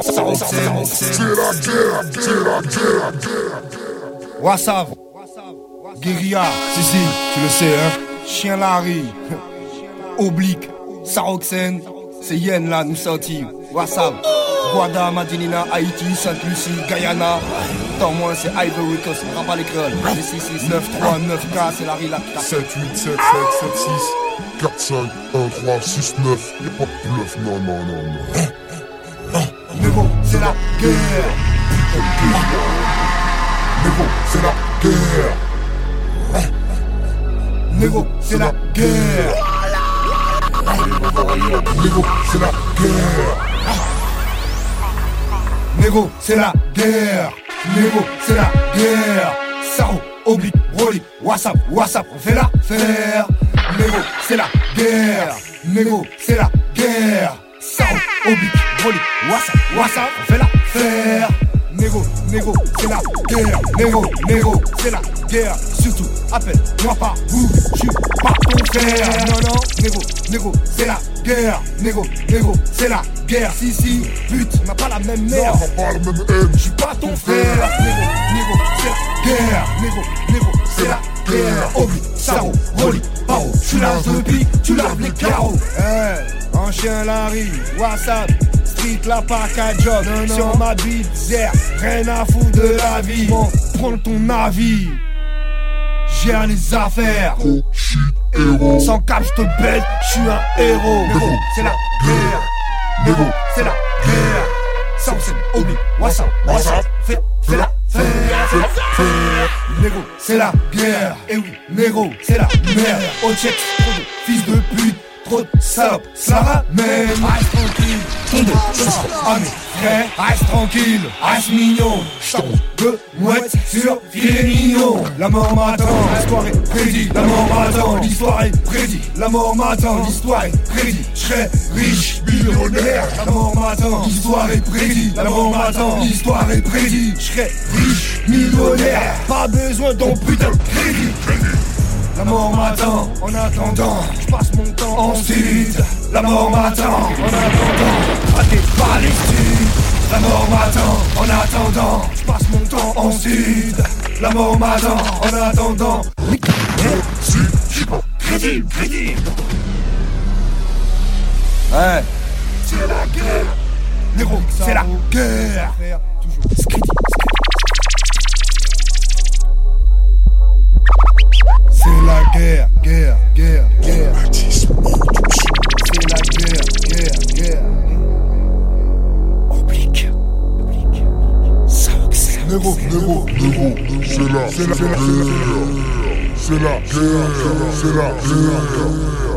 c'est la c'est la guerre. Wassav, Guérilla, si si, tu le sais hein. Chien Larry, Oblique, Saroxène, c'est Yen là, nous sortis. Wassav, Guada, Madinina, Haïti, Sainte-Lucie, Guyana. Tant moins c'est Ivory Coast, rabat l'école. 6 9 3 9 K, c'est Larry là. 7 8 7 7 7 6 4 5 1 3 6 9 Y'a pas de bluff, non non non non. Négo, c'est la guerre. Négo, c'est la guerre. Négo, c'est la guerre. Négo, c'est la guerre. Négo, c'est la guerre. Négo, c'est la guerre. Sao, oblique, Rolly, WhatsApp, WhatsApp, on fait l'affaire. Négo, c'est la guerre. Négo, c'est la guerre. Sao, oblique, Rolly, WhatsApp, WhatsApp, on fait l'affaire. Négo, négo, c'est la guerre. Négo, négo, c'est la guerre. Surtout, appelle-moi pas vous, je suis pas ton frère. Non, non, négo, négo, c'est la guerre. Négo, négo, c'est la guerre. Si, si, pute, on n'a pas la même mère. On pas la même haine. Je suis pas ton frère. Négo, négo, c'est la guerre. Négo, négo, c'est la guerre. Obi, Sao, Rolly, Pao. Tu laves le pic, tu laves les carreaux. Eh, un chien Larry, WhatsApp. Street la pas qu'à job Sur ma bite, zère, rien à foutre de la vie. Bon, prends ton avis. Gère les affaires. Oh shit, héros. Sans cap, je te bête, je suis un héros. Négo, c'est la guerre. Négo, c'est la guerre. Sans c'est oublie, WhatsApp, WhatsApp Fais, fais la Négo, c'est la guerre. Et oui, Négo, c'est la merde. Au check, trop de fils de pute Trop de salopes, ça ramène. Reste tranquille, Ah mais frère, reste tranquille. Reste mignon, j't'envoie de mouettes sur filet mignon La mort m'attend, l'histoire est prédite. La mort m'attend, l'histoire est prédite. La mort m'attend, l'histoire est prédite. J'serai riche, millionnaire. La mort m'attend, l'histoire est prédite. La mort m'attend, l'histoire est prédite. J'serai riche, millionnaire. Pas besoin d'un putain de crédit la mort m'attend en attendant, je passe mon temps ensuite. La mort m'attend en attendant, à des Palestines. La mort m'attend en attendant, je passe mon temps ensuite. La mort m'attend en attendant. Crédit, crédit. Ouais. C'est la guerre. Négro, c'est la guerre. Négo, négo, négo. C'est la, c'est la guerre. C'est la guerre. C'est la guerre.